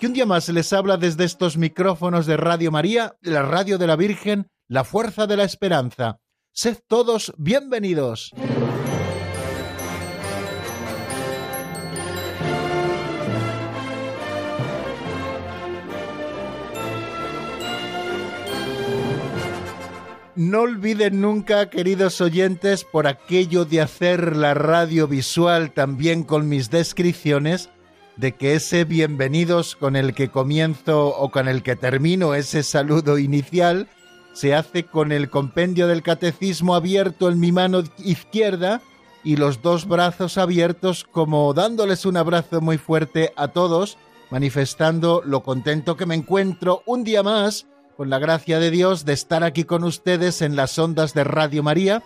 que un día más les habla desde estos micrófonos de Radio María, la radio de la Virgen, la fuerza de la esperanza. Sed todos bienvenidos. No olviden nunca, queridos oyentes, por aquello de hacer la radio visual también con mis descripciones, de que ese bienvenidos con el que comienzo o con el que termino ese saludo inicial se hace con el compendio del catecismo abierto en mi mano izquierda y los dos brazos abiertos como dándoles un abrazo muy fuerte a todos, manifestando lo contento que me encuentro un día más con la gracia de Dios, de estar aquí con ustedes en las ondas de Radio María,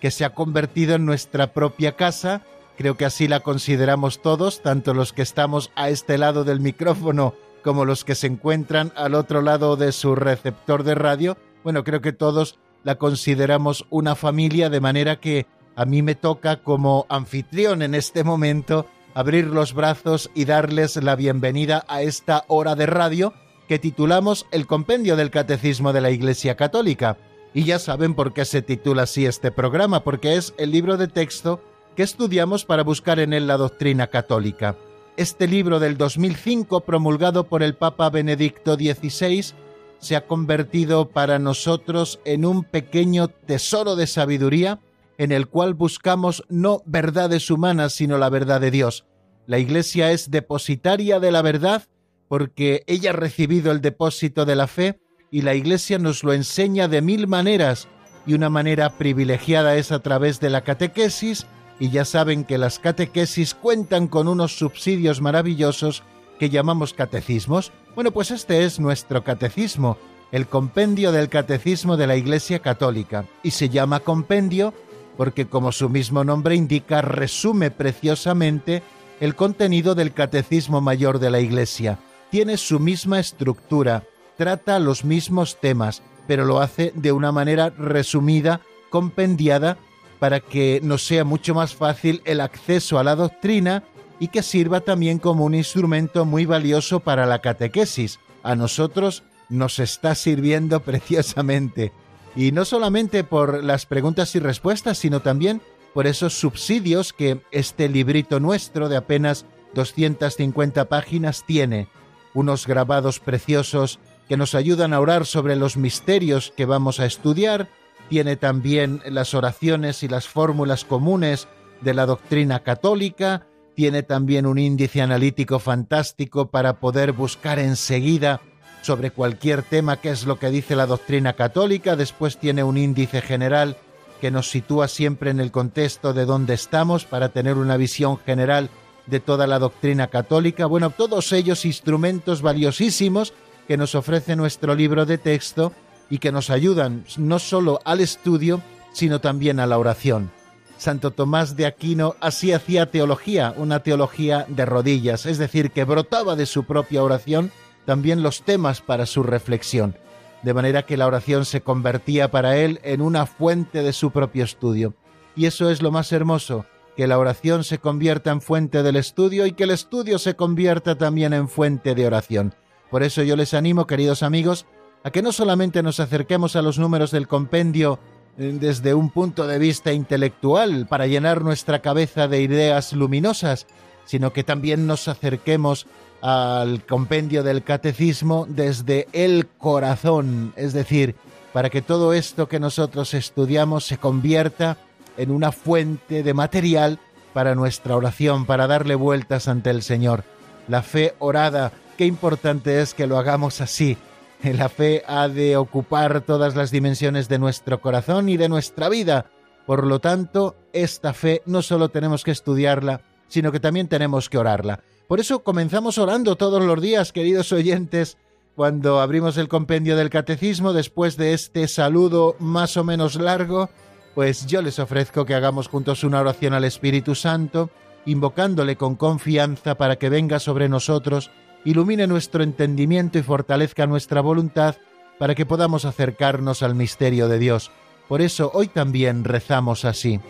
que se ha convertido en nuestra propia casa. Creo que así la consideramos todos, tanto los que estamos a este lado del micrófono como los que se encuentran al otro lado de su receptor de radio. Bueno, creo que todos la consideramos una familia, de manera que a mí me toca como anfitrión en este momento abrir los brazos y darles la bienvenida a esta hora de radio que titulamos El Compendio del Catecismo de la Iglesia Católica. Y ya saben por qué se titula así este programa, porque es el libro de texto que estudiamos para buscar en él la doctrina católica. Este libro del 2005, promulgado por el Papa Benedicto XVI, se ha convertido para nosotros en un pequeño tesoro de sabiduría en el cual buscamos no verdades humanas, sino la verdad de Dios. La Iglesia es depositaria de la verdad porque ella ha recibido el depósito de la fe y la Iglesia nos lo enseña de mil maneras y una manera privilegiada es a través de la catequesis y ya saben que las catequesis cuentan con unos subsidios maravillosos que llamamos catecismos. Bueno, pues este es nuestro catecismo, el compendio del catecismo de la Iglesia Católica y se llama compendio porque como su mismo nombre indica resume preciosamente el contenido del catecismo mayor de la Iglesia tiene su misma estructura, trata los mismos temas, pero lo hace de una manera resumida, compendiada, para que nos sea mucho más fácil el acceso a la doctrina y que sirva también como un instrumento muy valioso para la catequesis. A nosotros nos está sirviendo preciosamente. Y no solamente por las preguntas y respuestas, sino también por esos subsidios que este librito nuestro de apenas 250 páginas tiene unos grabados preciosos que nos ayudan a orar sobre los misterios que vamos a estudiar, tiene también las oraciones y las fórmulas comunes de la doctrina católica, tiene también un índice analítico fantástico para poder buscar enseguida sobre cualquier tema qué es lo que dice la doctrina católica, después tiene un índice general que nos sitúa siempre en el contexto de dónde estamos para tener una visión general de toda la doctrina católica, bueno, todos ellos instrumentos valiosísimos que nos ofrece nuestro libro de texto y que nos ayudan no solo al estudio, sino también a la oración. Santo Tomás de Aquino así hacía teología, una teología de rodillas, es decir, que brotaba de su propia oración también los temas para su reflexión, de manera que la oración se convertía para él en una fuente de su propio estudio. Y eso es lo más hermoso, que la oración se convierta en fuente del estudio y que el estudio se convierta también en fuente de oración. Por eso yo les animo, queridos amigos, a que no solamente nos acerquemos a los números del compendio eh, desde un punto de vista intelectual para llenar nuestra cabeza de ideas luminosas, sino que también nos acerquemos al compendio del catecismo desde el corazón, es decir, para que todo esto que nosotros estudiamos se convierta en una fuente de material para nuestra oración, para darle vueltas ante el Señor. La fe orada, qué importante es que lo hagamos así. La fe ha de ocupar todas las dimensiones de nuestro corazón y de nuestra vida. Por lo tanto, esta fe no solo tenemos que estudiarla, sino que también tenemos que orarla. Por eso comenzamos orando todos los días, queridos oyentes, cuando abrimos el compendio del catecismo, después de este saludo más o menos largo, pues yo les ofrezco que hagamos juntos una oración al Espíritu Santo, invocándole con confianza para que venga sobre nosotros, ilumine nuestro entendimiento y fortalezca nuestra voluntad para que podamos acercarnos al misterio de Dios. Por eso hoy también rezamos así.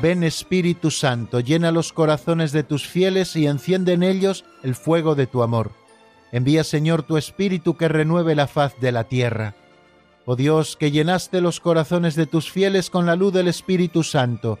Ven Espíritu Santo, llena los corazones de tus fieles y enciende en ellos el fuego de tu amor. Envía Señor tu Espíritu que renueve la faz de la tierra. Oh Dios, que llenaste los corazones de tus fieles con la luz del Espíritu Santo,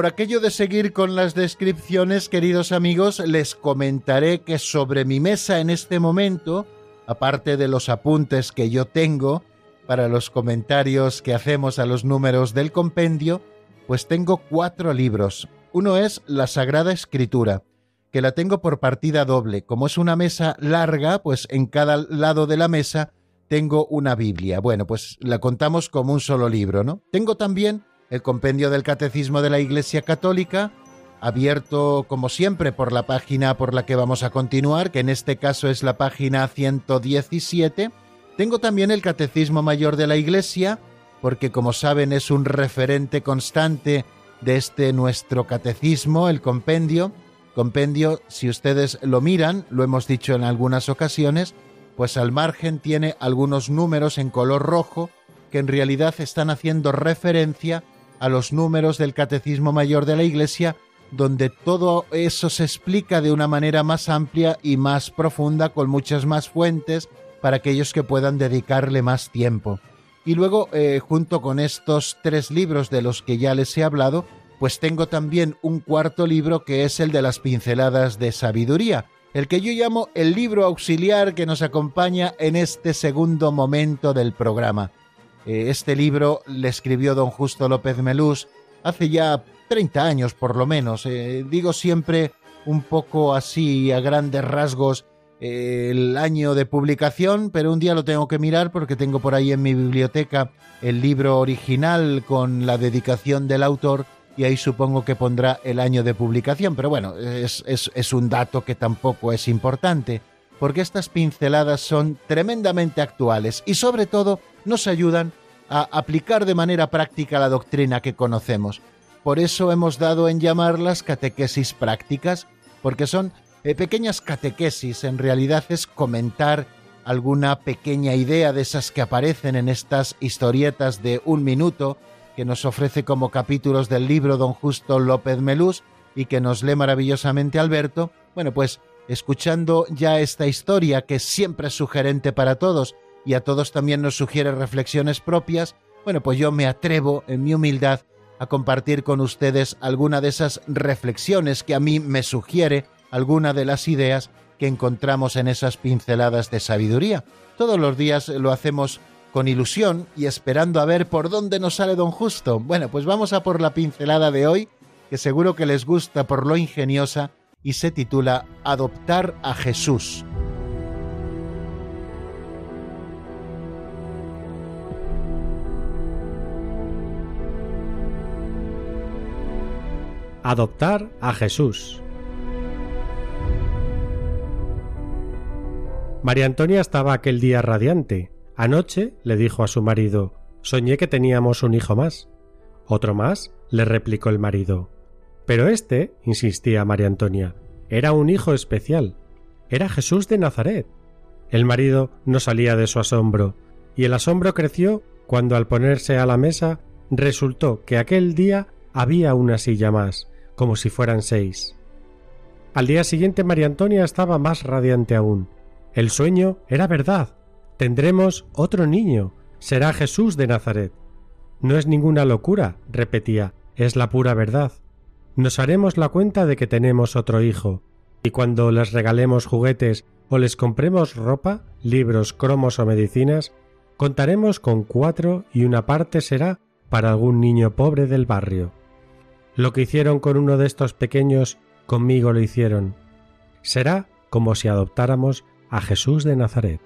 Por aquello de seguir con las descripciones, queridos amigos, les comentaré que sobre mi mesa en este momento, aparte de los apuntes que yo tengo para los comentarios que hacemos a los números del compendio, pues tengo cuatro libros. Uno es la Sagrada Escritura, que la tengo por partida doble. Como es una mesa larga, pues en cada lado de la mesa tengo una Biblia. Bueno, pues la contamos como un solo libro, ¿no? Tengo también el compendio del Catecismo de la Iglesia Católica, abierto como siempre por la página por la que vamos a continuar, que en este caso es la página 117. Tengo también el Catecismo Mayor de la Iglesia, porque como saben es un referente constante de este nuestro catecismo, el compendio. Compendio, si ustedes lo miran, lo hemos dicho en algunas ocasiones, pues al margen tiene algunos números en color rojo que en realidad están haciendo referencia a los números del Catecismo Mayor de la Iglesia, donde todo eso se explica de una manera más amplia y más profunda, con muchas más fuentes, para aquellos que puedan dedicarle más tiempo. Y luego, eh, junto con estos tres libros de los que ya les he hablado, pues tengo también un cuarto libro que es el de las pinceladas de sabiduría, el que yo llamo el libro auxiliar que nos acompaña en este segundo momento del programa. Eh, este libro le escribió don Justo López Melús hace ya 30 años por lo menos. Eh, digo siempre un poco así a grandes rasgos eh, el año de publicación, pero un día lo tengo que mirar porque tengo por ahí en mi biblioteca el libro original con la dedicación del autor y ahí supongo que pondrá el año de publicación. Pero bueno, es, es un dato que tampoco es importante porque estas pinceladas son tremendamente actuales y sobre todo nos ayudan a aplicar de manera práctica la doctrina que conocemos. Por eso hemos dado en llamarlas catequesis prácticas, porque son eh, pequeñas catequesis, en realidad es comentar alguna pequeña idea de esas que aparecen en estas historietas de un minuto que nos ofrece como capítulos del libro don Justo López Melús y que nos lee maravillosamente Alberto. Bueno, pues escuchando ya esta historia que siempre es sugerente para todos y a todos también nos sugiere reflexiones propias, bueno, pues yo me atrevo en mi humildad a compartir con ustedes alguna de esas reflexiones que a mí me sugiere alguna de las ideas que encontramos en esas pinceladas de sabiduría. Todos los días lo hacemos con ilusión y esperando a ver por dónde nos sale don Justo. Bueno, pues vamos a por la pincelada de hoy, que seguro que les gusta por lo ingeniosa y se titula Adoptar a Jesús. Adoptar a Jesús. María Antonia estaba aquel día radiante. Anoche le dijo a su marido Soñé que teníamos un hijo más. ¿Otro más? le replicó el marido. Pero este, insistía María Antonia, era un hijo especial. Era Jesús de Nazaret. El marido no salía de su asombro, y el asombro creció cuando al ponerse a la mesa resultó que aquel día había una silla más, como si fueran seis. Al día siguiente María Antonia estaba más radiante aún. El sueño era verdad. Tendremos otro niño. Será Jesús de Nazaret. No es ninguna locura, repetía. es la pura verdad. Nos haremos la cuenta de que tenemos otro hijo, y cuando les regalemos juguetes o les compremos ropa, libros, cromos o medicinas, contaremos con cuatro y una parte será para algún niño pobre del barrio. Lo que hicieron con uno de estos pequeños, conmigo lo hicieron. Será como si adoptáramos a Jesús de Nazaret.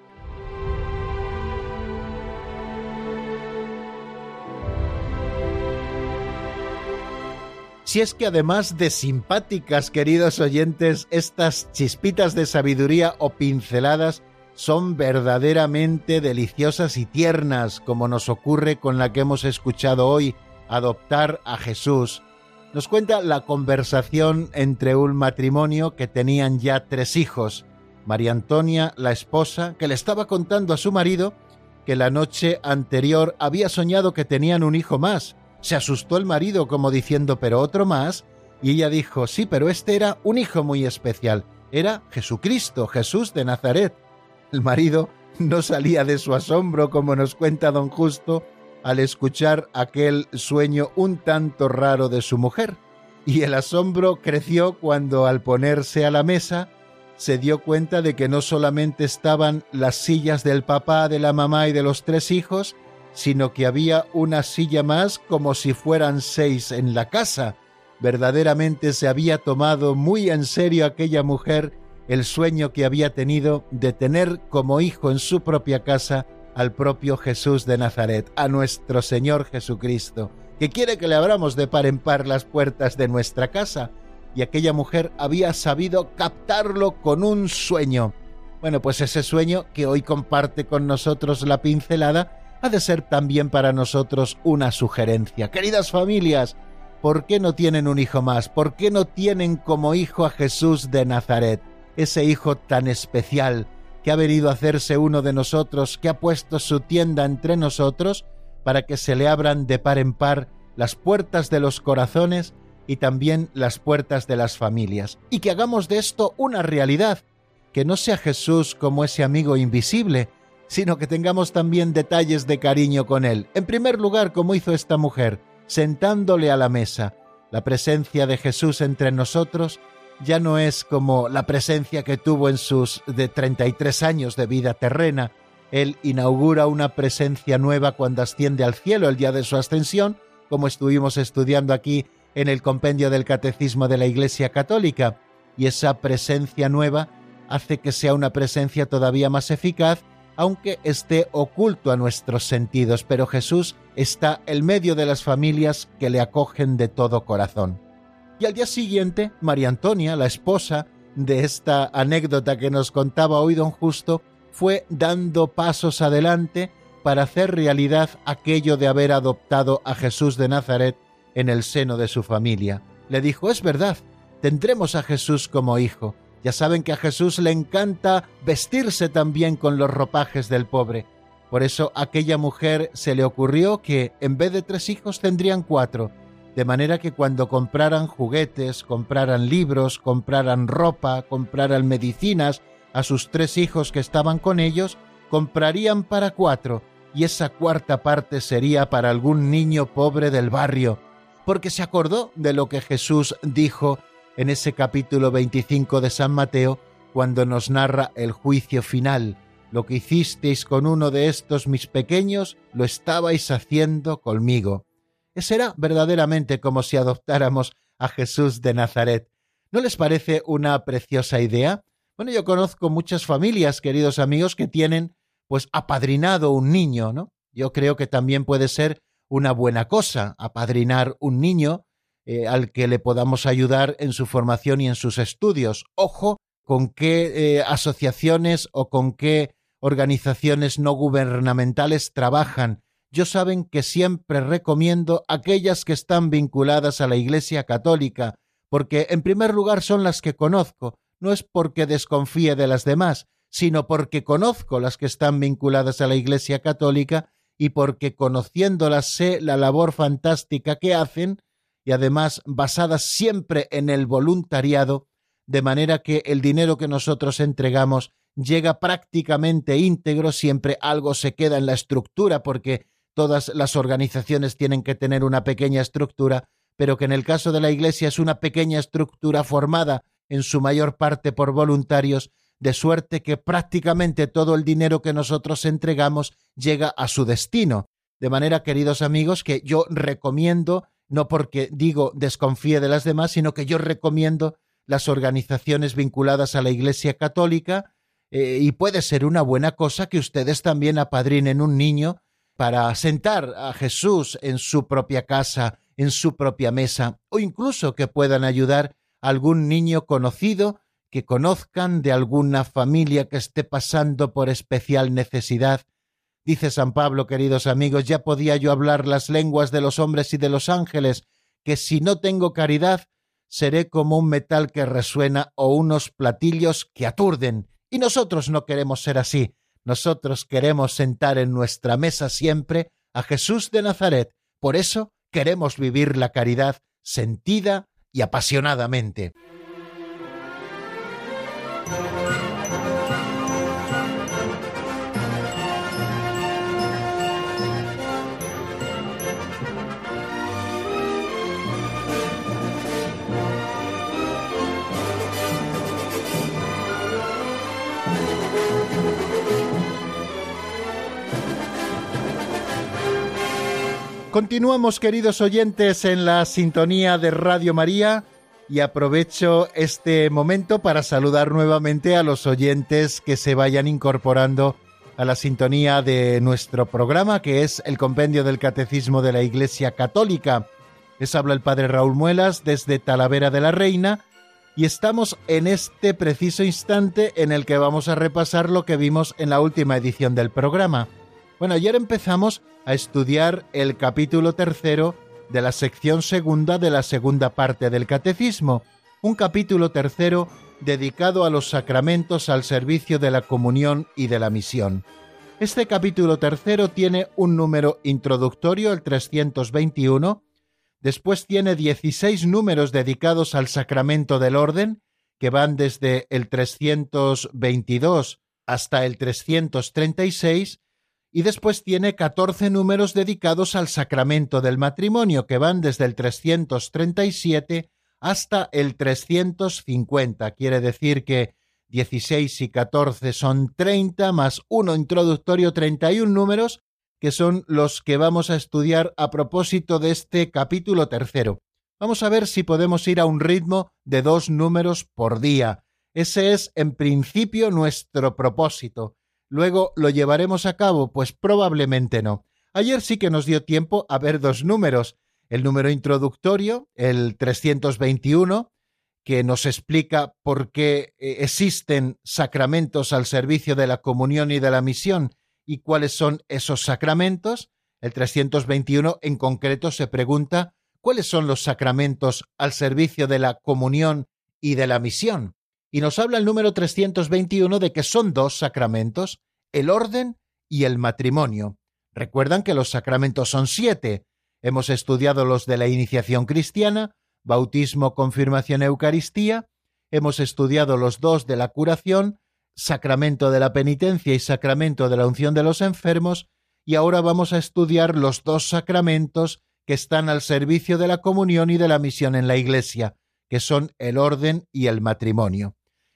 Si es que además de simpáticas, queridos oyentes, estas chispitas de sabiduría o pinceladas son verdaderamente deliciosas y tiernas, como nos ocurre con la que hemos escuchado hoy, adoptar a Jesús. Nos cuenta la conversación entre un matrimonio que tenían ya tres hijos. María Antonia, la esposa, que le estaba contando a su marido que la noche anterior había soñado que tenían un hijo más, se asustó el marido como diciendo, pero otro más, y ella dijo, sí, pero este era un hijo muy especial, era Jesucristo, Jesús de Nazaret. El marido no salía de su asombro, como nos cuenta don Justo, al escuchar aquel sueño un tanto raro de su mujer, y el asombro creció cuando al ponerse a la mesa se dio cuenta de que no solamente estaban las sillas del papá, de la mamá y de los tres hijos, sino que había una silla más como si fueran seis en la casa. Verdaderamente se había tomado muy en serio aquella mujer el sueño que había tenido de tener como hijo en su propia casa al propio Jesús de Nazaret, a nuestro Señor Jesucristo, que quiere que le abramos de par en par las puertas de nuestra casa, y aquella mujer había sabido captarlo con un sueño. Bueno, pues ese sueño que hoy comparte con nosotros la pincelada, ha de ser también para nosotros una sugerencia. Queridas familias, ¿por qué no tienen un hijo más? ¿Por qué no tienen como hijo a Jesús de Nazaret? Ese hijo tan especial que ha venido a hacerse uno de nosotros, que ha puesto su tienda entre nosotros, para que se le abran de par en par las puertas de los corazones y también las puertas de las familias, y que hagamos de esto una realidad, que no sea Jesús como ese amigo invisible, sino que tengamos también detalles de cariño con Él. En primer lugar, como hizo esta mujer, sentándole a la mesa. La presencia de Jesús entre nosotros ya no es como la presencia que tuvo en sus de 33 años de vida terrena. Él inaugura una presencia nueva cuando asciende al cielo el día de su ascensión, como estuvimos estudiando aquí en el compendio del Catecismo de la Iglesia Católica, y esa presencia nueva hace que sea una presencia todavía más eficaz aunque esté oculto a nuestros sentidos, pero Jesús está en medio de las familias que le acogen de todo corazón. Y al día siguiente, María Antonia, la esposa de esta anécdota que nos contaba hoy don Justo, fue dando pasos adelante para hacer realidad aquello de haber adoptado a Jesús de Nazaret en el seno de su familia. Le dijo, es verdad, tendremos a Jesús como hijo, ya saben que a Jesús le encanta vestirse también con los ropajes del pobre. Por eso aquella mujer se le ocurrió que en vez de tres hijos tendrían cuatro, de manera que cuando compraran juguetes, compraran libros, compraran ropa, compraran medicinas a sus tres hijos que estaban con ellos, comprarían para cuatro, y esa cuarta parte sería para algún niño pobre del barrio, porque se acordó de lo que Jesús dijo en ese capítulo 25 de San Mateo, cuando nos narra el juicio final. Lo que hicisteis con uno de estos mis pequeños, lo estabais haciendo conmigo. Ese era verdaderamente como si adoptáramos a Jesús de Nazaret. ¿No les parece una preciosa idea? Bueno, yo conozco muchas familias, queridos amigos, que tienen pues apadrinado un niño, ¿no? Yo creo que también puede ser una buena cosa apadrinar un niño eh, al que le podamos ayudar en su formación y en sus estudios. Ojo con qué eh, asociaciones o con qué organizaciones no gubernamentales trabajan. Yo saben que siempre recomiendo aquellas que están vinculadas a la Iglesia Católica, porque en primer lugar son las que conozco, no es porque desconfíe de las demás, sino porque conozco las que están vinculadas a la Iglesia Católica y porque conociéndolas sé la labor fantástica que hacen y además basadas siempre en el voluntariado, de manera que el dinero que nosotros entregamos llega prácticamente íntegro, siempre algo se queda en la estructura porque todas las organizaciones tienen que tener una pequeña estructura, pero que en el caso de la Iglesia es una pequeña estructura formada en su mayor parte por voluntarios, de suerte que prácticamente todo el dinero que nosotros entregamos llega a su destino. De manera, queridos amigos, que yo recomiendo, no porque digo desconfíe de las demás, sino que yo recomiendo las organizaciones vinculadas a la Iglesia Católica, eh, y puede ser una buena cosa que ustedes también apadrinen un niño para sentar a Jesús en su propia casa, en su propia mesa, o incluso que puedan ayudar a algún niño conocido que conozcan de alguna familia que esté pasando por especial necesidad. Dice San Pablo, queridos amigos, ya podía yo hablar las lenguas de los hombres y de los ángeles, que si no tengo caridad, seré como un metal que resuena o unos platillos que aturden. Y nosotros no queremos ser así. Nosotros queremos sentar en nuestra mesa siempre a Jesús de Nazaret. Por eso queremos vivir la caridad sentida y apasionadamente. Continuamos, queridos oyentes, en la sintonía de Radio María y aprovecho este momento para saludar nuevamente a los oyentes que se vayan incorporando a la sintonía de nuestro programa, que es el Compendio del Catecismo de la Iglesia Católica. Les habla el Padre Raúl Muelas desde Talavera de la Reina y estamos en este preciso instante en el que vamos a repasar lo que vimos en la última edición del programa. Bueno, ayer empezamos a estudiar el capítulo tercero de la sección segunda de la segunda parte del Catecismo, un capítulo tercero dedicado a los sacramentos al servicio de la comunión y de la misión. Este capítulo tercero tiene un número introductorio, el 321, después tiene 16 números dedicados al sacramento del orden, que van desde el 322 hasta el 336, y después tiene 14 números dedicados al sacramento del matrimonio, que van desde el 337 hasta el 350. Quiere decir que 16 y 14 son 30, más uno introductorio, 31 números, que son los que vamos a estudiar a propósito de este capítulo tercero. Vamos a ver si podemos ir a un ritmo de dos números por día. Ese es, en principio, nuestro propósito Luego, ¿lo llevaremos a cabo? Pues probablemente no. Ayer sí que nos dio tiempo a ver dos números. El número introductorio, el 321, que nos explica por qué eh, existen sacramentos al servicio de la comunión y de la misión y cuáles son esos sacramentos. El 321 en concreto se pregunta cuáles son los sacramentos al servicio de la comunión y de la misión. Y nos habla el número 321 de que son dos sacramentos, el orden y el matrimonio. Recuerdan que los sacramentos son siete. Hemos estudiado los de la iniciación cristiana, bautismo, confirmación, Eucaristía. Hemos estudiado los dos de la curación, sacramento de la penitencia y sacramento de la unción de los enfermos. Y ahora vamos a estudiar los dos sacramentos que están al servicio de la comunión y de la misión en la Iglesia, que son el orden y el matrimonio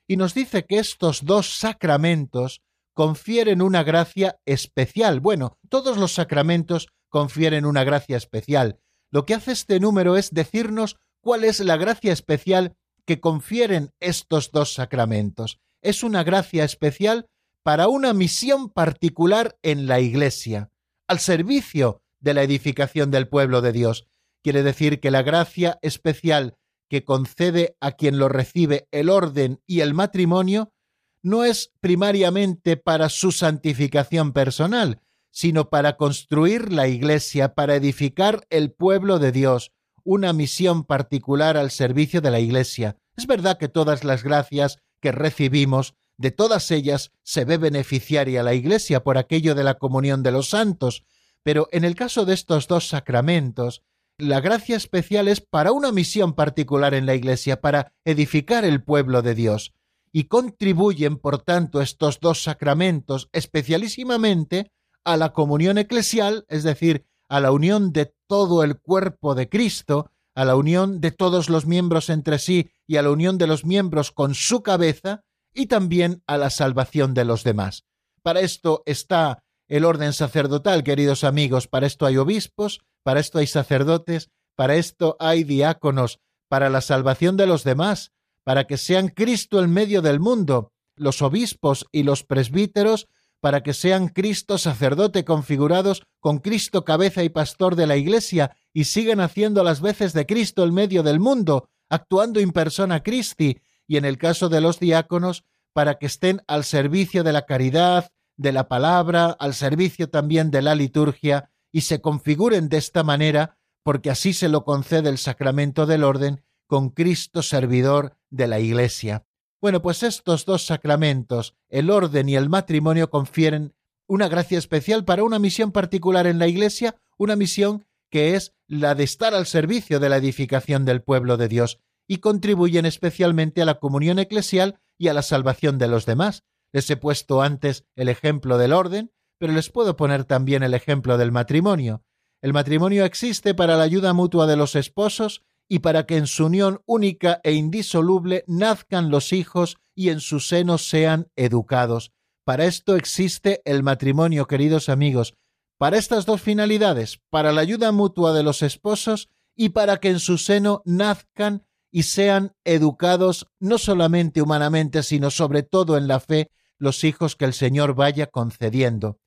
y nos dice que estos dos sacramentos confieren una gracia especial. Bueno, todos los sacramentos confieren una gracia especial. Lo que hace este número es decirnos cuál es la gracia especial que confieren estos dos sacramentos. Es una gracia especial para una misión particular en la Iglesia, al servicio de la edificación del pueblo de Dios. Quiere decir que la gracia especial que concede a quien lo recibe el orden y el matrimonio, no es primariamente para su santificación personal, sino para construir la Iglesia, para edificar el pueblo de Dios, una misión particular al servicio de la Iglesia. Es verdad que todas las gracias que recibimos, de todas ellas se ve beneficiaria la Iglesia por aquello de la comunión de los santos, pero en el caso de estos dos sacramentos, la gracia especial es para una misión particular en la Iglesia, para edificar el pueblo de Dios. Y contribuyen, por tanto, estos dos sacramentos especialísimamente a la comunión eclesial, es decir, a la unión de todo el cuerpo de Cristo, a la unión de todos los miembros entre sí y a la unión de los miembros con su cabeza y también a la salvación de los demás. Para esto está el orden sacerdotal, queridos amigos, para esto hay obispos, para esto hay sacerdotes, para esto hay diáconos, para la salvación de los demás, para que sean Cristo en medio del mundo, los obispos y los presbíteros, para que sean Cristo sacerdote configurados con Cristo cabeza y pastor de la Iglesia y sigan haciendo las veces de Cristo en medio del mundo, actuando in persona Christi, y en el caso de los diáconos, para que estén al servicio de la caridad, de la palabra, al servicio también de la liturgia, y se configuren de esta manera, porque así se lo concede el sacramento del orden con Cristo servidor de la Iglesia. Bueno, pues estos dos sacramentos, el orden y el matrimonio, confieren una gracia especial para una misión particular en la Iglesia, una misión que es la de estar al servicio de la edificación del pueblo de Dios, y contribuyen especialmente a la comunión eclesial y a la salvación de los demás. Les he puesto antes el ejemplo del orden, pero les puedo poner también el ejemplo del matrimonio. El matrimonio existe para la ayuda mutua de los esposos y para que en su unión única e indisoluble nazcan los hijos y en su seno sean educados. Para esto existe el matrimonio, queridos amigos, para estas dos finalidades, para la ayuda mutua de los esposos y para que en su seno nazcan y sean educados no solamente humanamente, sino sobre todo en la fe los hijos que el Señor vaya concediendo.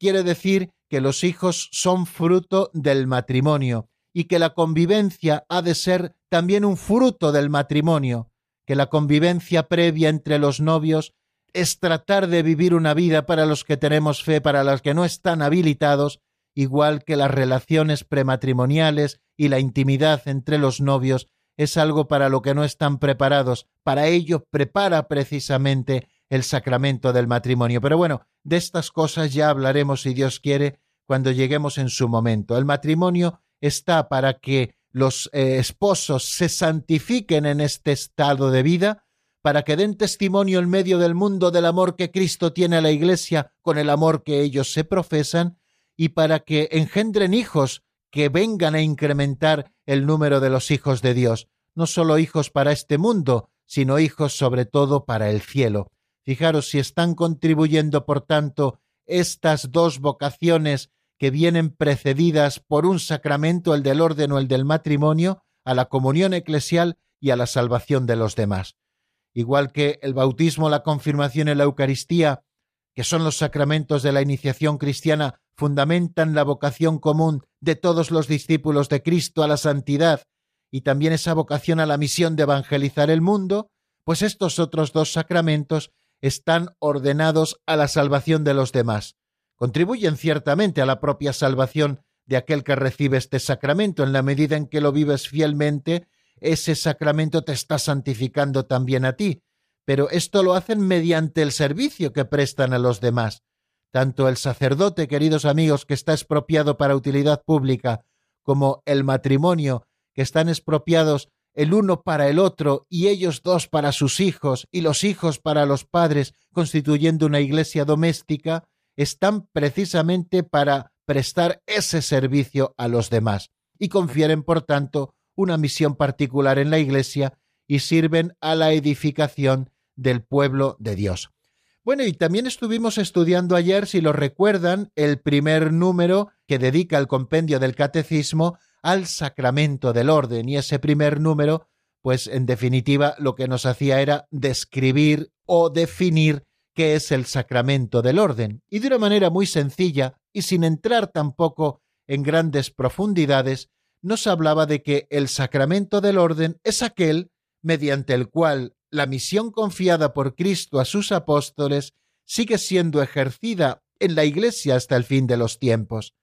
Quiere decir que los hijos son fruto del matrimonio y que la convivencia ha de ser también un fruto del matrimonio, que la convivencia previa entre los novios es tratar de vivir una vida para los que tenemos fe, para los que no están habilitados, igual que las relaciones prematrimoniales y la intimidad entre los novios es algo para lo que no están preparados. Para ello prepara precisamente el sacramento del matrimonio. Pero bueno, de estas cosas ya hablaremos, si Dios quiere, cuando lleguemos en su momento. El matrimonio está para que los eh, esposos se santifiquen en este estado de vida, para que den testimonio en medio del mundo del amor que Cristo tiene a la Iglesia con el amor que ellos se profesan, y para que engendren hijos que vengan a incrementar el número de los hijos de Dios, no solo hijos para este mundo, sino hijos sobre todo para el cielo. Fijaros si están contribuyendo, por tanto, estas dos vocaciones que vienen precedidas por un sacramento, el del orden o el del matrimonio, a la comunión eclesial y a la salvación de los demás. Igual que el bautismo, la confirmación y la Eucaristía, que son los sacramentos de la iniciación cristiana, fundamentan la vocación común de todos los discípulos de Cristo a la santidad y también esa vocación a la misión de evangelizar el mundo, pues estos otros dos sacramentos están ordenados a la salvación de los demás. Contribuyen ciertamente a la propia salvación de aquel que recibe este sacramento. En la medida en que lo vives fielmente, ese sacramento te está santificando también a ti. Pero esto lo hacen mediante el servicio que prestan a los demás. Tanto el sacerdote, queridos amigos, que está expropiado para utilidad pública, como el matrimonio, que están expropiados el uno para el otro y ellos dos para sus hijos y los hijos para los padres, constituyendo una iglesia doméstica, están precisamente para prestar ese servicio a los demás y confieren, por tanto, una misión particular en la iglesia y sirven a la edificación del pueblo de Dios. Bueno, y también estuvimos estudiando ayer, si lo recuerdan, el primer número que dedica el compendio del catecismo al sacramento del orden y ese primer número, pues en definitiva lo que nos hacía era describir o definir qué es el sacramento del orden y de una manera muy sencilla y sin entrar tampoco en grandes profundidades, nos hablaba de que el sacramento del orden es aquel mediante el cual la misión confiada por Cristo a sus apóstoles sigue siendo ejercida en la Iglesia hasta el fin de los tiempos.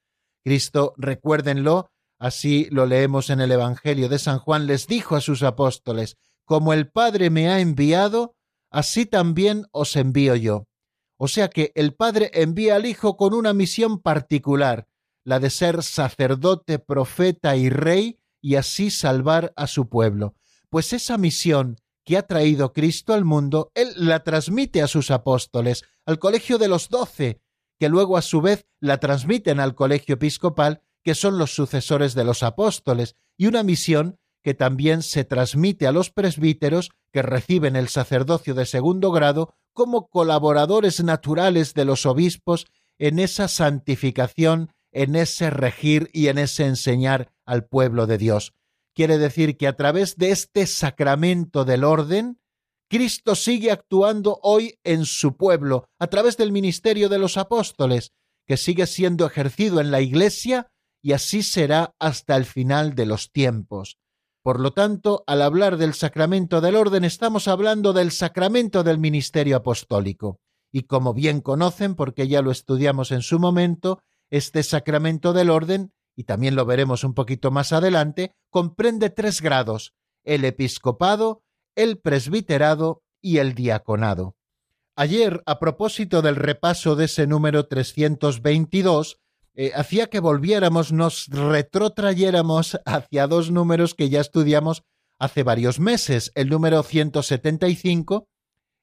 Cristo, recuérdenlo, Así lo leemos en el Evangelio de San Juan, les dijo a sus apóstoles, como el Padre me ha enviado, así también os envío yo. O sea que el Padre envía al Hijo con una misión particular, la de ser sacerdote, profeta y rey, y así salvar a su pueblo. Pues esa misión que ha traído Cristo al mundo, Él la transmite a sus apóstoles, al colegio de los doce, que luego a su vez la transmiten al colegio episcopal que son los sucesores de los apóstoles, y una misión que también se transmite a los presbíteros que reciben el sacerdocio de segundo grado como colaboradores naturales de los obispos en esa santificación, en ese regir y en ese enseñar al pueblo de Dios. Quiere decir que a través de este sacramento del orden, Cristo sigue actuando hoy en su pueblo, a través del ministerio de los apóstoles, que sigue siendo ejercido en la Iglesia y así será hasta el final de los tiempos. Por lo tanto, al hablar del sacramento del orden, estamos hablando del sacramento del ministerio apostólico. Y como bien conocen, porque ya lo estudiamos en su momento, este sacramento del orden, y también lo veremos un poquito más adelante, comprende tres grados, el episcopado, el presbiterado y el diaconado. Ayer, a propósito del repaso de ese número 322, eh, hacía que volviéramos, nos retrotrayéramos hacia dos números que ya estudiamos hace varios meses. El número 175,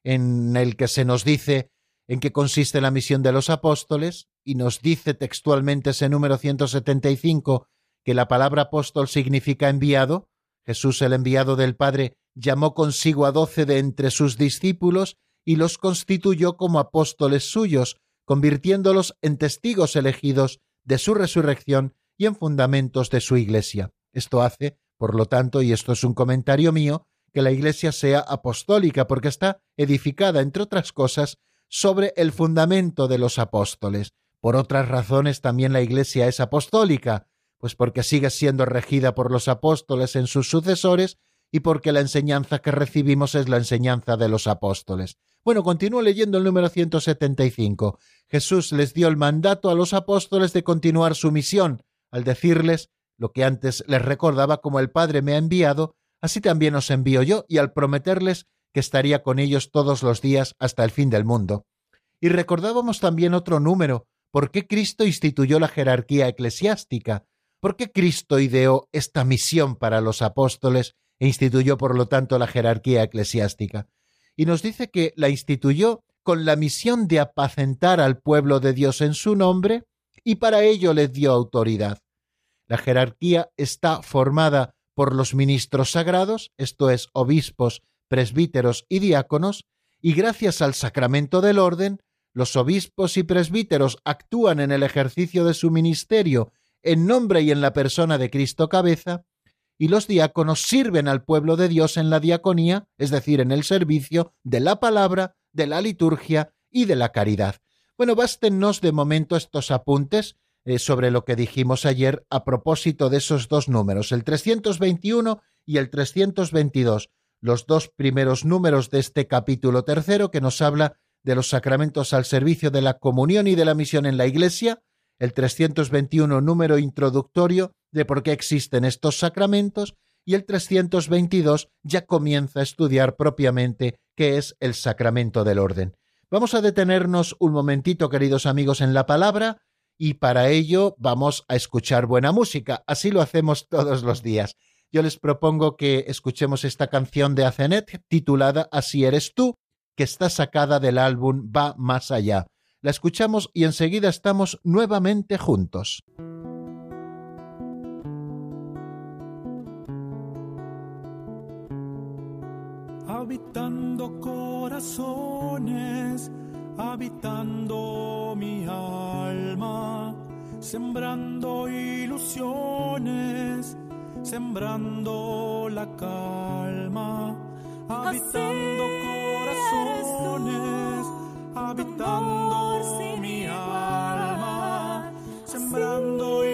en el que se nos dice en qué consiste la misión de los apóstoles, y nos dice textualmente ese número 175 que la palabra apóstol significa enviado. Jesús, el enviado del Padre, llamó consigo a doce de entre sus discípulos y los constituyó como apóstoles suyos, convirtiéndolos en testigos elegidos de su resurrección y en fundamentos de su Iglesia. Esto hace, por lo tanto, y esto es un comentario mío, que la Iglesia sea apostólica, porque está edificada, entre otras cosas, sobre el fundamento de los apóstoles. Por otras razones también la Iglesia es apostólica, pues porque sigue siendo regida por los apóstoles en sus sucesores y porque la enseñanza que recibimos es la enseñanza de los apóstoles. Bueno, continúo leyendo el número 175. Jesús les dio el mandato a los apóstoles de continuar su misión, al decirles lo que antes les recordaba como el Padre me ha enviado, así también os envío yo, y al prometerles que estaría con ellos todos los días hasta el fin del mundo. Y recordábamos también otro número, ¿por qué Cristo instituyó la jerarquía eclesiástica? ¿Por qué Cristo ideó esta misión para los apóstoles e instituyó por lo tanto la jerarquía eclesiástica? Y nos dice que la instituyó con la misión de apacentar al pueblo de Dios en su nombre y para ello le dio autoridad. La jerarquía está formada por los ministros sagrados, esto es, obispos, presbíteros y diáconos, y gracias al sacramento del orden, los obispos y presbíteros actúan en el ejercicio de su ministerio en nombre y en la persona de Cristo cabeza, y los diáconos sirven al pueblo de Dios en la diaconía, es decir, en el servicio de la palabra, de la liturgia y de la caridad. Bueno, bástenos de momento estos apuntes eh, sobre lo que dijimos ayer a propósito de esos dos números, el 321 y el 322, los dos primeros números de este capítulo tercero que nos habla de los sacramentos al servicio de la comunión y de la misión en la Iglesia, el 321 número introductorio de por qué existen estos sacramentos y el 322 ya comienza a estudiar propiamente qué es el sacramento del orden. Vamos a detenernos un momentito, queridos amigos, en la palabra y para ello vamos a escuchar buena música. Así lo hacemos todos los días. Yo les propongo que escuchemos esta canción de Azenet titulada Así eres tú, que está sacada del álbum Va más allá. La escuchamos y enseguida estamos nuevamente juntos. Habitando corazones, habitando mi alma, sembrando ilusiones, sembrando la calma, habitando corazones, habitando mi alma, sembrando ilusiones,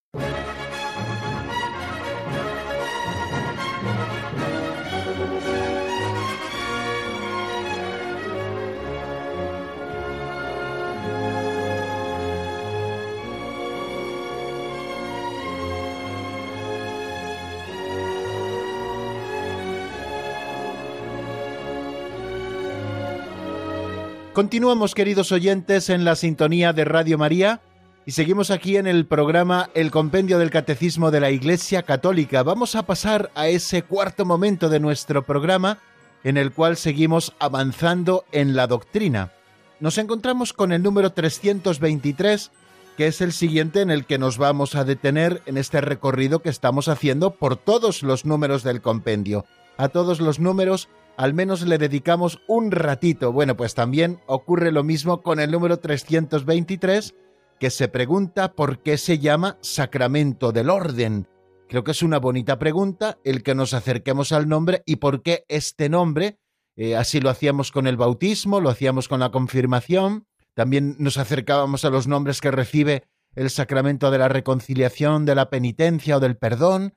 Continuamos, queridos oyentes, en la sintonía de Radio María y seguimos aquí en el programa El Compendio del Catecismo de la Iglesia Católica. Vamos a pasar a ese cuarto momento de nuestro programa en el cual seguimos avanzando en la doctrina. Nos encontramos con el número 323, que es el siguiente en el que nos vamos a detener en este recorrido que estamos haciendo por todos los números del compendio. A todos los números al menos le dedicamos un ratito. Bueno, pues también ocurre lo mismo con el número 323, que se pregunta por qué se llama sacramento del orden. Creo que es una bonita pregunta el que nos acerquemos al nombre y por qué este nombre. Eh, así lo hacíamos con el bautismo, lo hacíamos con la confirmación, también nos acercábamos a los nombres que recibe el sacramento de la reconciliación, de la penitencia o del perdón,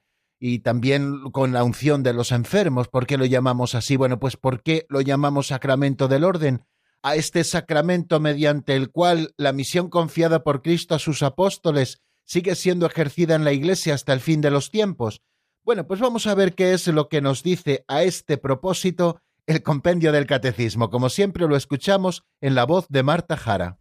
y también con la unción de los enfermos. ¿Por qué lo llamamos así? Bueno, pues ¿por qué lo llamamos sacramento del orden? A este sacramento mediante el cual la misión confiada por Cristo a sus apóstoles sigue siendo ejercida en la Iglesia hasta el fin de los tiempos. Bueno, pues vamos a ver qué es lo que nos dice a este propósito el compendio del catecismo. Como siempre lo escuchamos en la voz de Marta Jara.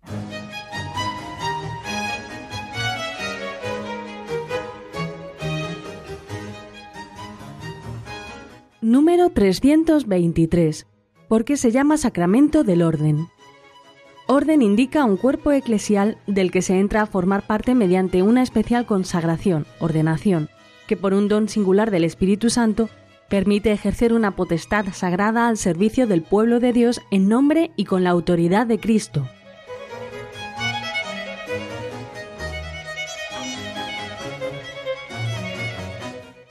Número 323. ¿Por qué se llama sacramento del orden? Orden indica un cuerpo eclesial del que se entra a formar parte mediante una especial consagración, ordenación, que por un don singular del Espíritu Santo permite ejercer una potestad sagrada al servicio del pueblo de Dios en nombre y con la autoridad de Cristo.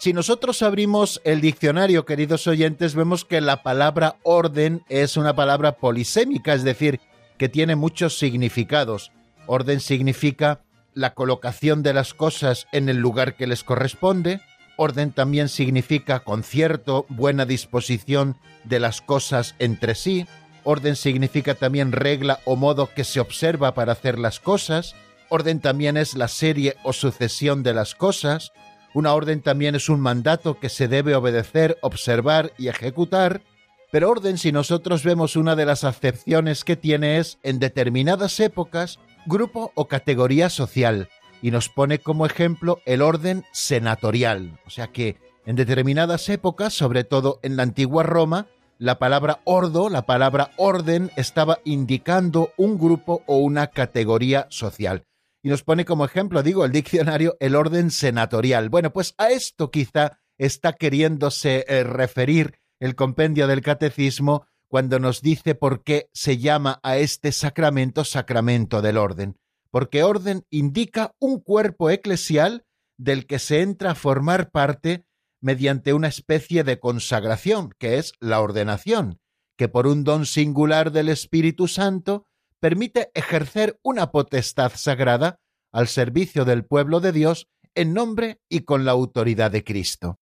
Si nosotros abrimos el diccionario, queridos oyentes, vemos que la palabra orden es una palabra polisémica, es decir, que tiene muchos significados. Orden significa la colocación de las cosas en el lugar que les corresponde, Orden también significa concierto, buena disposición de las cosas entre sí. Orden significa también regla o modo que se observa para hacer las cosas. Orden también es la serie o sucesión de las cosas. Una orden también es un mandato que se debe obedecer, observar y ejecutar. Pero orden, si nosotros vemos una de las acepciones que tiene es, en determinadas épocas, grupo o categoría social, y nos pone como ejemplo el orden senatorial. O sea que en determinadas épocas, sobre todo en la antigua Roma, la palabra ordo, la palabra orden, estaba indicando un grupo o una categoría social. Y nos pone como ejemplo, digo, el diccionario, el orden senatorial. Bueno, pues a esto quizá está queriéndose eh, referir el compendio del catecismo cuando nos dice por qué se llama a este sacramento sacramento del orden. Porque orden indica un cuerpo eclesial del que se entra a formar parte mediante una especie de consagración, que es la ordenación, que por un don singular del Espíritu Santo permite ejercer una potestad sagrada al servicio del pueblo de Dios en nombre y con la autoridad de Cristo.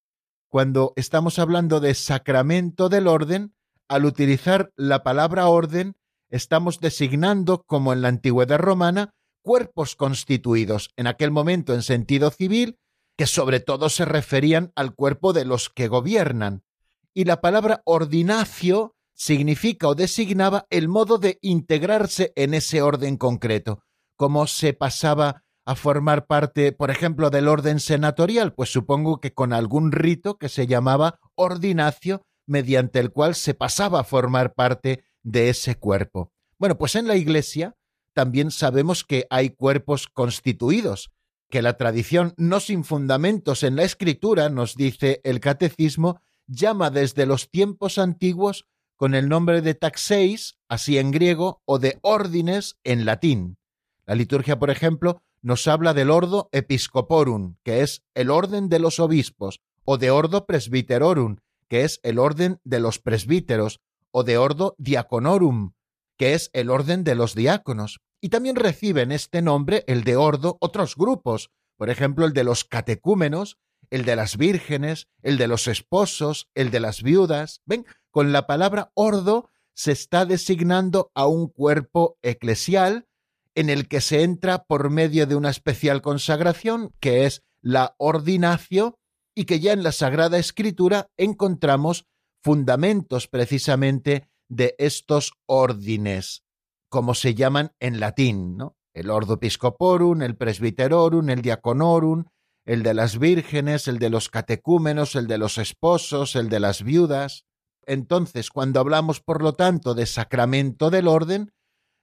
Cuando estamos hablando de sacramento del orden, al utilizar la palabra orden, estamos designando, como en la antigüedad romana, cuerpos constituidos, en aquel momento en sentido civil, que sobre todo se referían al cuerpo de los que gobiernan. Y la palabra ordinacio significa o designaba el modo de integrarse en ese orden concreto. ¿Cómo se pasaba a formar parte, por ejemplo, del orden senatorial? Pues supongo que con algún rito que se llamaba ordinacio, mediante el cual se pasaba a formar parte de ese cuerpo. Bueno, pues en la Iglesia también sabemos que hay cuerpos constituidos, que la tradición no sin fundamentos en la Escritura, nos dice el Catecismo, llama desde los tiempos antiguos con el nombre de taxeis, así en griego, o de ordines en latín. La liturgia, por ejemplo, nos habla del ordo episcoporum, que es el orden de los obispos, o de ordo presbiterorum, que es el orden de los presbíteros, o de ordo diaconorum, que es el orden de los diáconos. Y también reciben este nombre, el de ordo, otros grupos, por ejemplo, el de los catecúmenos, el de las vírgenes, el de los esposos, el de las viudas. Ven, con la palabra ordo se está designando a un cuerpo eclesial en el que se entra por medio de una especial consagración, que es la ordinacio, y que ya en la Sagrada Escritura encontramos fundamentos precisamente de estos órdenes, como se llaman en latín, ¿no? El ordo episcoporum, el presbiterorum, el diaconorum, el de las vírgenes, el de los catecúmenos, el de los esposos, el de las viudas. Entonces, cuando hablamos, por lo tanto, de sacramento del orden,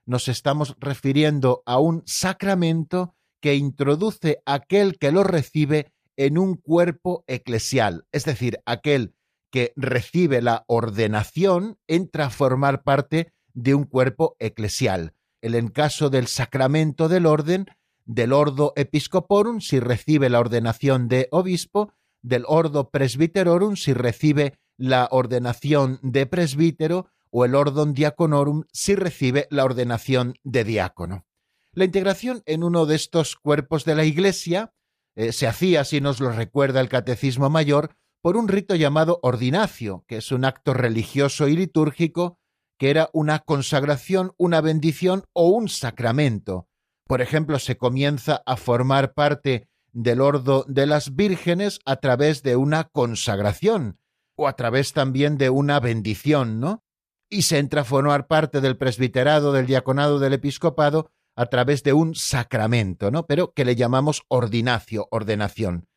nos estamos refiriendo a un sacramento que introduce aquel que lo recibe en un cuerpo eclesial, es decir, aquel que recibe la ordenación entra a formar parte de un cuerpo eclesial. El en caso del sacramento del orden, del ordo episcoporum si recibe la ordenación de obispo, del ordo presbiterorum si recibe la ordenación de presbítero o el ordon diaconorum si recibe la ordenación de diácono. La integración en uno de estos cuerpos de la Iglesia eh, se hacía, si nos lo recuerda el Catecismo Mayor, por un rito llamado ordinacio, que es un acto religioso y litúrgico que era una consagración, una bendición o un sacramento, por ejemplo, se comienza a formar parte del ordo de las vírgenes a través de una consagración o a través también de una bendición, ¿no? Y se entra a formar parte del presbiterado, del diaconado, del episcopado a través de un sacramento, ¿no? Pero que le llamamos ordinacio, ordenación.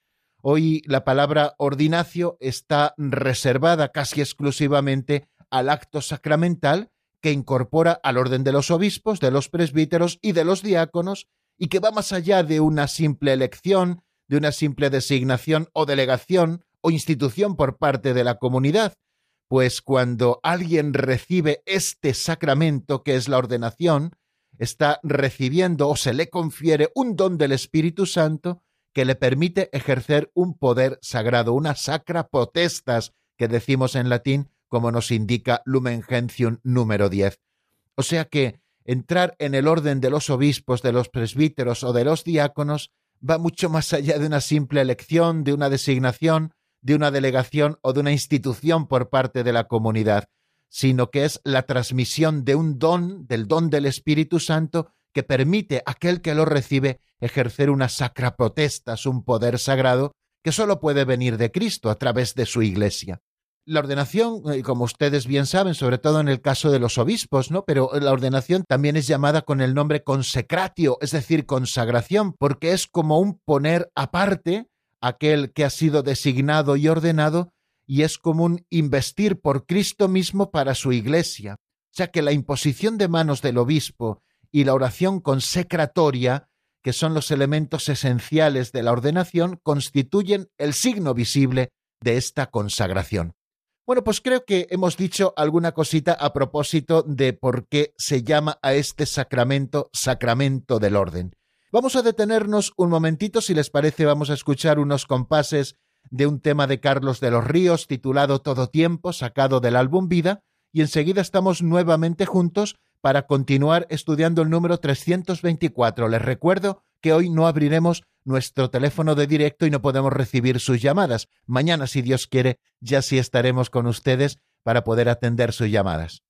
Hoy la palabra ordinacio está reservada casi exclusivamente al acto sacramental que incorpora al orden de los obispos, de los presbíteros y de los diáconos, y que va más allá de una simple elección, de una simple designación o delegación o institución por parte de la comunidad, pues cuando alguien recibe este sacramento que es la ordenación, está recibiendo o se le confiere un don del Espíritu Santo que le permite ejercer un poder sagrado, una sacra potestas que decimos en latín, como nos indica Lumen Gentium número 10. O sea que entrar en el orden de los obispos, de los presbíteros o de los diáconos va mucho más allá de una simple elección, de una designación, de una delegación o de una institución por parte de la comunidad, sino que es la transmisión de un don, del don del Espíritu Santo, que permite a aquel que lo recibe ejercer una sacra potestas, un poder sagrado, que sólo puede venir de Cristo a través de su Iglesia. La ordenación, eh, como ustedes bien saben, sobre todo en el caso de los obispos, ¿no? Pero la ordenación también es llamada con el nombre consecratio, es decir, consagración, porque es como un poner aparte aquel que ha sido designado y ordenado, y es como un investir por Cristo mismo para su iglesia. O sea que la imposición de manos del obispo y la oración consecratoria, que son los elementos esenciales de la ordenación, constituyen el signo visible de esta consagración. Bueno, pues creo que hemos dicho alguna cosita a propósito de por qué se llama a este sacramento sacramento del orden. Vamos a detenernos un momentito, si les parece, vamos a escuchar unos compases de un tema de Carlos de los Ríos titulado Todo Tiempo, sacado del álbum Vida, y enseguida estamos nuevamente juntos para continuar estudiando el número 324. Les recuerdo que hoy no abriremos nuestro teléfono de directo y no podemos recibir sus llamadas. Mañana, si Dios quiere, ya sí estaremos con ustedes para poder atender sus llamadas.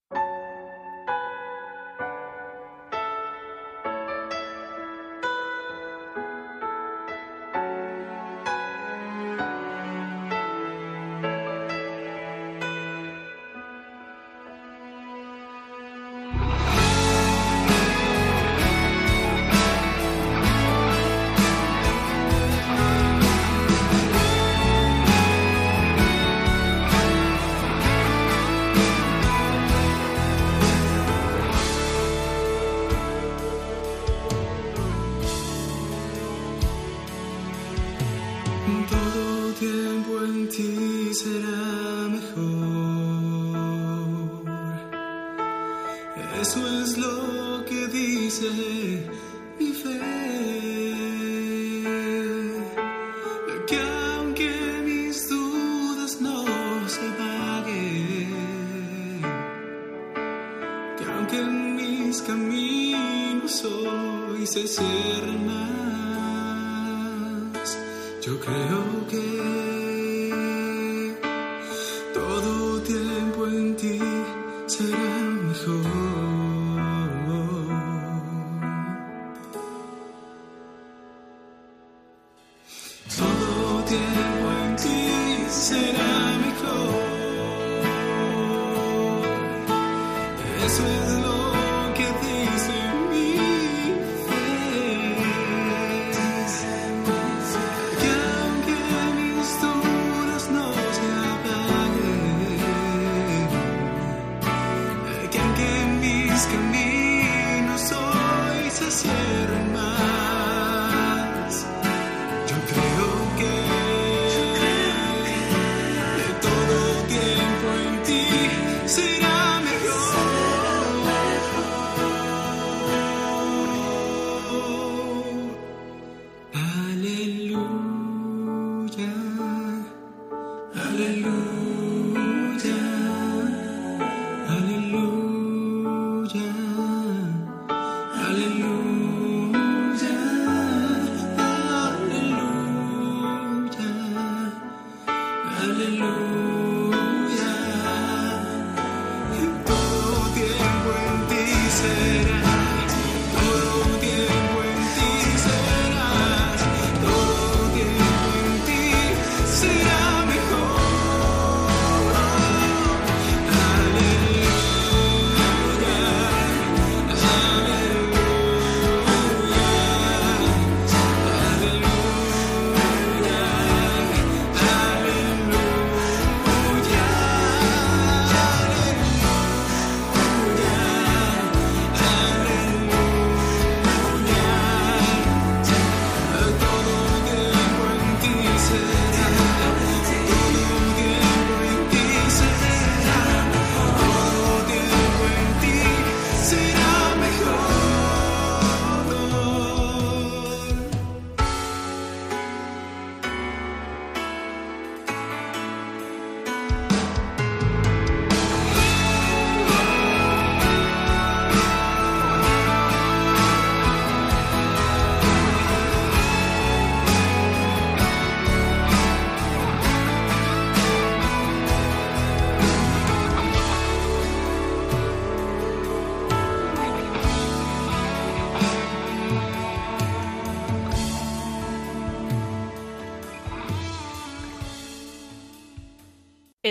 Aleluya.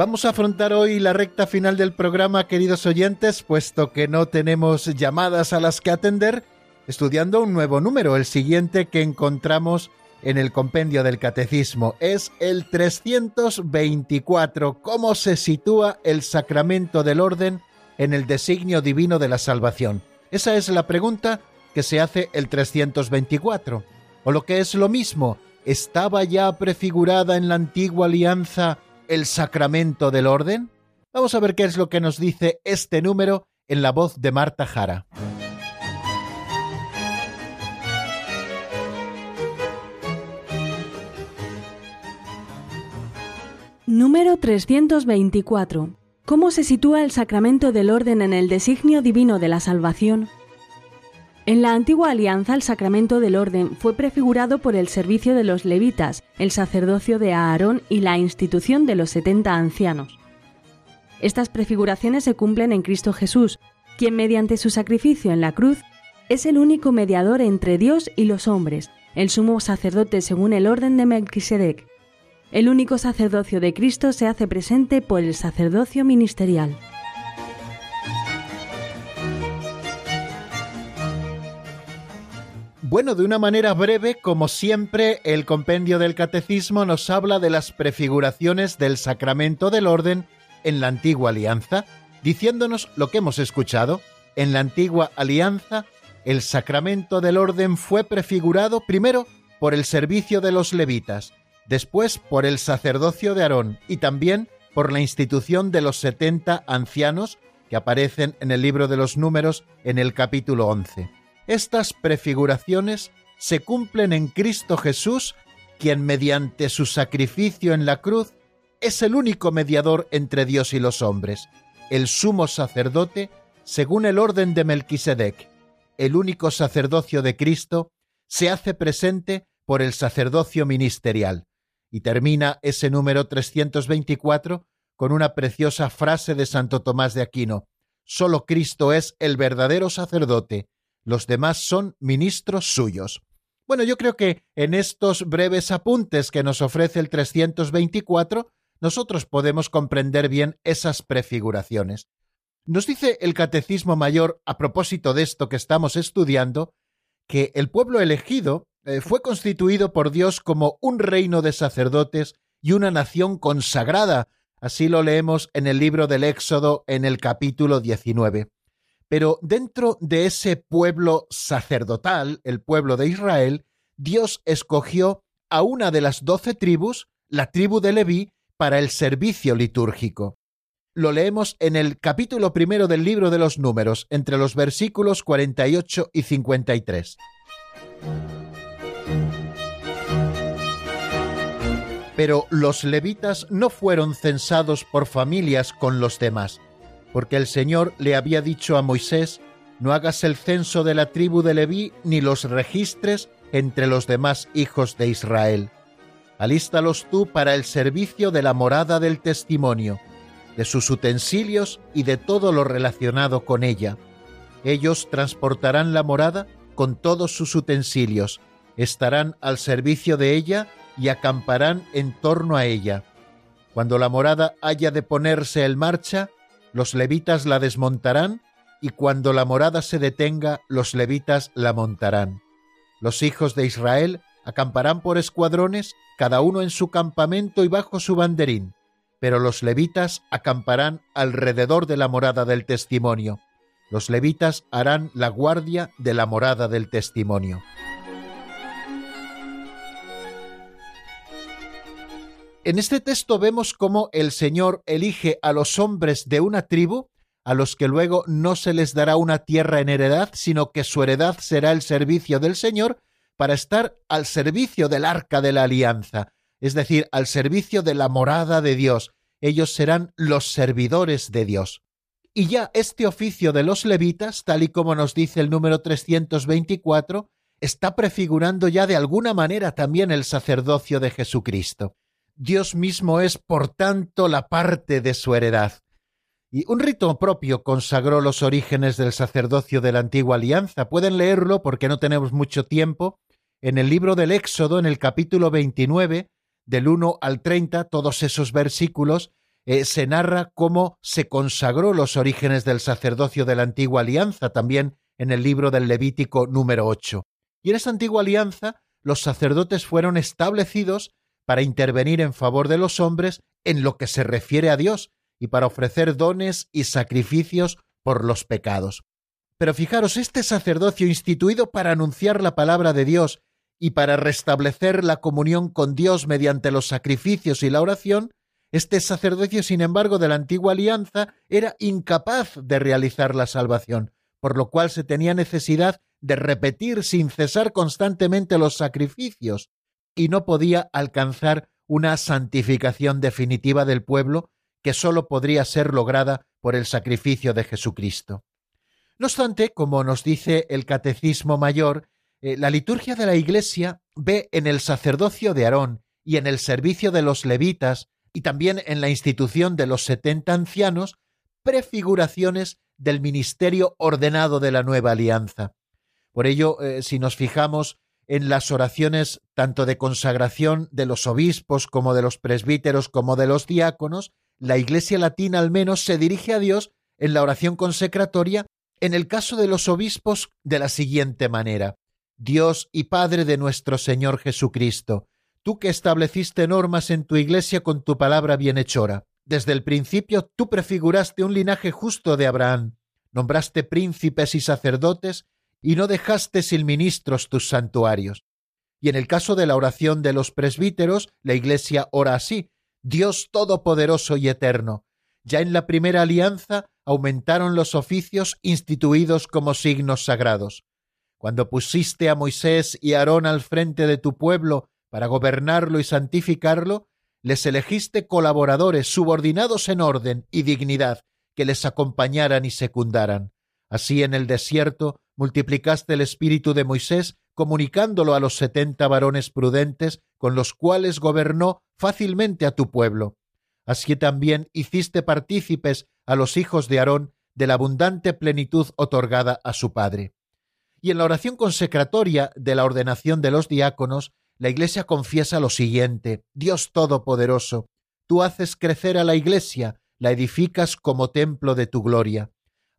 Vamos a afrontar hoy la recta final del programa, queridos oyentes, puesto que no tenemos llamadas a las que atender, estudiando un nuevo número, el siguiente que encontramos en el compendio del catecismo. Es el 324, cómo se sitúa el sacramento del orden en el designio divino de la salvación. Esa es la pregunta que se hace el 324. O lo que es lo mismo, ¿estaba ya prefigurada en la antigua alianza el sacramento del orden? Vamos a ver qué es lo que nos dice este número en la voz de Marta Jara. Número 324. ¿Cómo se sitúa el sacramento del orden en el designio divino de la salvación? En la antigua alianza el sacramento del orden fue prefigurado por el servicio de los levitas, el sacerdocio de Aarón y la institución de los setenta ancianos. Estas prefiguraciones se cumplen en Cristo Jesús, quien mediante su sacrificio en la cruz es el único mediador entre Dios y los hombres, el sumo sacerdote según el orden de Melquisedec. El único sacerdocio de Cristo se hace presente por el sacerdocio ministerial. Bueno, de una manera breve, como siempre, el compendio del catecismo nos habla de las prefiguraciones del sacramento del orden en la antigua alianza, diciéndonos lo que hemos escuchado. En la antigua alianza, el sacramento del orden fue prefigurado primero por el servicio de los levitas, después por el sacerdocio de Aarón y también por la institución de los setenta ancianos que aparecen en el libro de los números en el capítulo 11. Estas prefiguraciones se cumplen en Cristo Jesús, quien mediante su sacrificio en la cruz es el único mediador entre Dios y los hombres, el sumo sacerdote según el orden de Melquisedec. El único sacerdocio de Cristo se hace presente por el sacerdocio ministerial. Y termina ese número 324 con una preciosa frase de Santo Tomás de Aquino. Solo Cristo es el verdadero sacerdote, los demás son ministros suyos. Bueno, yo creo que en estos breves apuntes que nos ofrece el 324, nosotros podemos comprender bien esas prefiguraciones. Nos dice el Catecismo Mayor, a propósito de esto que estamos estudiando, que el pueblo elegido eh, fue constituido por Dios como un reino de sacerdotes y una nación consagrada. Así lo leemos en el libro del Éxodo en el capítulo 19. Pero dentro de ese pueblo sacerdotal, el pueblo de Israel, Dios escogió a una de las doce tribus, la tribu de Leví, para el servicio litúrgico. Lo leemos en el capítulo primero del libro de los números, entre los versículos 48 y 53. Pero los levitas no fueron censados por familias con los demás porque el Señor le había dicho a Moisés, no hagas el censo de la tribu de Leví ni los registres entre los demás hijos de Israel. Alístalos tú para el servicio de la morada del testimonio, de sus utensilios y de todo lo relacionado con ella. Ellos transportarán la morada con todos sus utensilios, estarán al servicio de ella y acamparán en torno a ella. Cuando la morada haya de ponerse en marcha, los levitas la desmontarán, y cuando la morada se detenga, los levitas la montarán. Los hijos de Israel acamparán por escuadrones, cada uno en su campamento y bajo su banderín, pero los levitas acamparán alrededor de la morada del testimonio. Los levitas harán la guardia de la morada del testimonio. En este texto vemos cómo el Señor elige a los hombres de una tribu, a los que luego no se les dará una tierra en heredad, sino que su heredad será el servicio del Señor, para estar al servicio del arca de la alianza, es decir, al servicio de la morada de Dios, ellos serán los servidores de Dios. Y ya este oficio de los levitas, tal y como nos dice el número 324, está prefigurando ya de alguna manera también el sacerdocio de Jesucristo. Dios mismo es, por tanto, la parte de su heredad. Y un rito propio consagró los orígenes del sacerdocio de la antigua alianza. Pueden leerlo porque no tenemos mucho tiempo. En el libro del Éxodo, en el capítulo 29, del 1 al 30, todos esos versículos, eh, se narra cómo se consagró los orígenes del sacerdocio de la antigua alianza, también en el libro del Levítico número 8. Y en esa antigua alianza, los sacerdotes fueron establecidos para intervenir en favor de los hombres en lo que se refiere a Dios y para ofrecer dones y sacrificios por los pecados. Pero fijaros, este sacerdocio instituido para anunciar la palabra de Dios y para restablecer la comunión con Dios mediante los sacrificios y la oración, este sacerdocio, sin embargo, de la antigua alianza era incapaz de realizar la salvación, por lo cual se tenía necesidad de repetir sin cesar constantemente los sacrificios, y no podía alcanzar una santificación definitiva del pueblo que sólo podría ser lograda por el sacrificio de Jesucristo. No obstante, como nos dice el Catecismo Mayor, eh, la liturgia de la Iglesia ve en el sacerdocio de Aarón y en el servicio de los levitas y también en la institución de los setenta ancianos prefiguraciones del ministerio ordenado de la nueva alianza. Por ello, eh, si nos fijamos en las oraciones tanto de consagración de los obispos como de los presbíteros como de los diáconos, la Iglesia latina al menos se dirige a Dios en la oración consecratoria en el caso de los obispos de la siguiente manera. Dios y Padre de nuestro Señor Jesucristo, tú que estableciste normas en tu Iglesia con tu palabra bienhechora. Desde el principio tú prefiguraste un linaje justo de Abraham, nombraste príncipes y sacerdotes y no dejaste sin ministros tus santuarios. Y en el caso de la oración de los presbíteros, la Iglesia ora así, Dios Todopoderoso y Eterno. Ya en la primera alianza aumentaron los oficios instituidos como signos sagrados. Cuando pusiste a Moisés y Aarón al frente de tu pueblo para gobernarlo y santificarlo, les elegiste colaboradores subordinados en orden y dignidad que les acompañaran y secundaran. Así en el desierto multiplicaste el espíritu de Moisés, comunicándolo a los setenta varones prudentes con los cuales gobernó fácilmente a tu pueblo. Así también hiciste partícipes a los hijos de Aarón de la abundante plenitud otorgada a su padre. Y en la oración consecratoria de la ordenación de los diáconos, la Iglesia confiesa lo siguiente, Dios Todopoderoso, tú haces crecer a la Iglesia, la edificas como templo de tu gloria.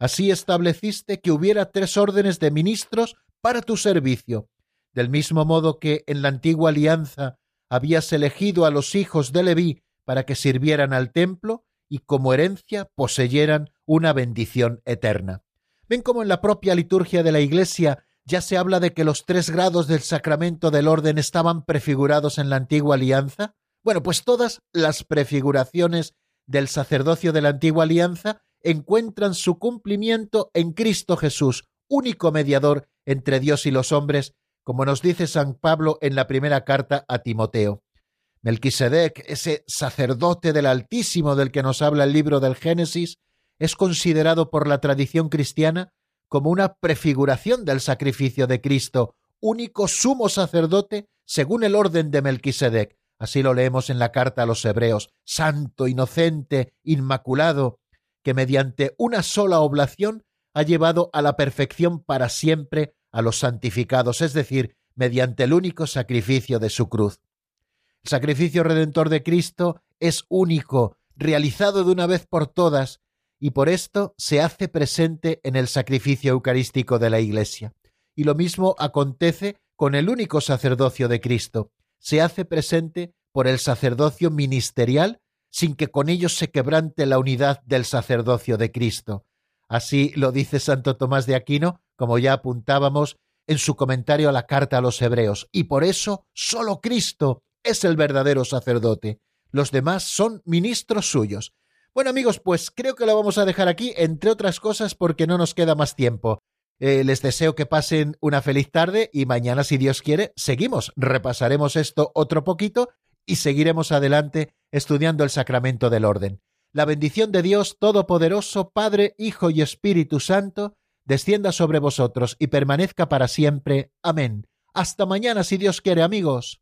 Así estableciste que hubiera tres órdenes de ministros para tu servicio, del mismo modo que en la antigua alianza habías elegido a los hijos de Leví para que sirvieran al templo y como herencia poseyeran una bendición eterna. Ven cómo en la propia liturgia de la Iglesia ya se habla de que los tres grados del sacramento del orden estaban prefigurados en la antigua alianza. Bueno, pues todas las prefiguraciones del sacerdocio de la antigua alianza encuentran su cumplimiento en Cristo Jesús, único mediador entre Dios y los hombres, como nos dice San Pablo en la primera carta a Timoteo. Melquisedec, ese sacerdote del Altísimo del que nos habla el libro del Génesis, es considerado por la tradición cristiana como una prefiguración del sacrificio de Cristo, único sumo sacerdote según el orden de Melquisedec. Así lo leemos en la carta a los Hebreos, santo, inocente, inmaculado, que mediante una sola oblación ha llevado a la perfección para siempre a los santificados, es decir, mediante el único sacrificio de su cruz. El sacrificio redentor de Cristo es único, realizado de una vez por todas, y por esto se hace presente en el sacrificio eucarístico de la Iglesia. Y lo mismo acontece con el único sacerdocio de Cristo. Se hace presente por el sacerdocio ministerial sin que con ello se quebrante la unidad del sacerdocio de Cristo. Así lo dice Santo Tomás de Aquino, como ya apuntábamos en su comentario a la carta a los Hebreos, y por eso sólo Cristo es el verdadero sacerdote. Los demás son ministros suyos. Bueno amigos, pues creo que lo vamos a dejar aquí, entre otras cosas porque no nos queda más tiempo. Eh, les deseo que pasen una feliz tarde y mañana, si Dios quiere, seguimos, repasaremos esto otro poquito y seguiremos adelante estudiando el sacramento del orden. La bendición de Dios Todopoderoso, Padre, Hijo y Espíritu Santo, descienda sobre vosotros y permanezca para siempre. Amén. Hasta mañana si Dios quiere, amigos.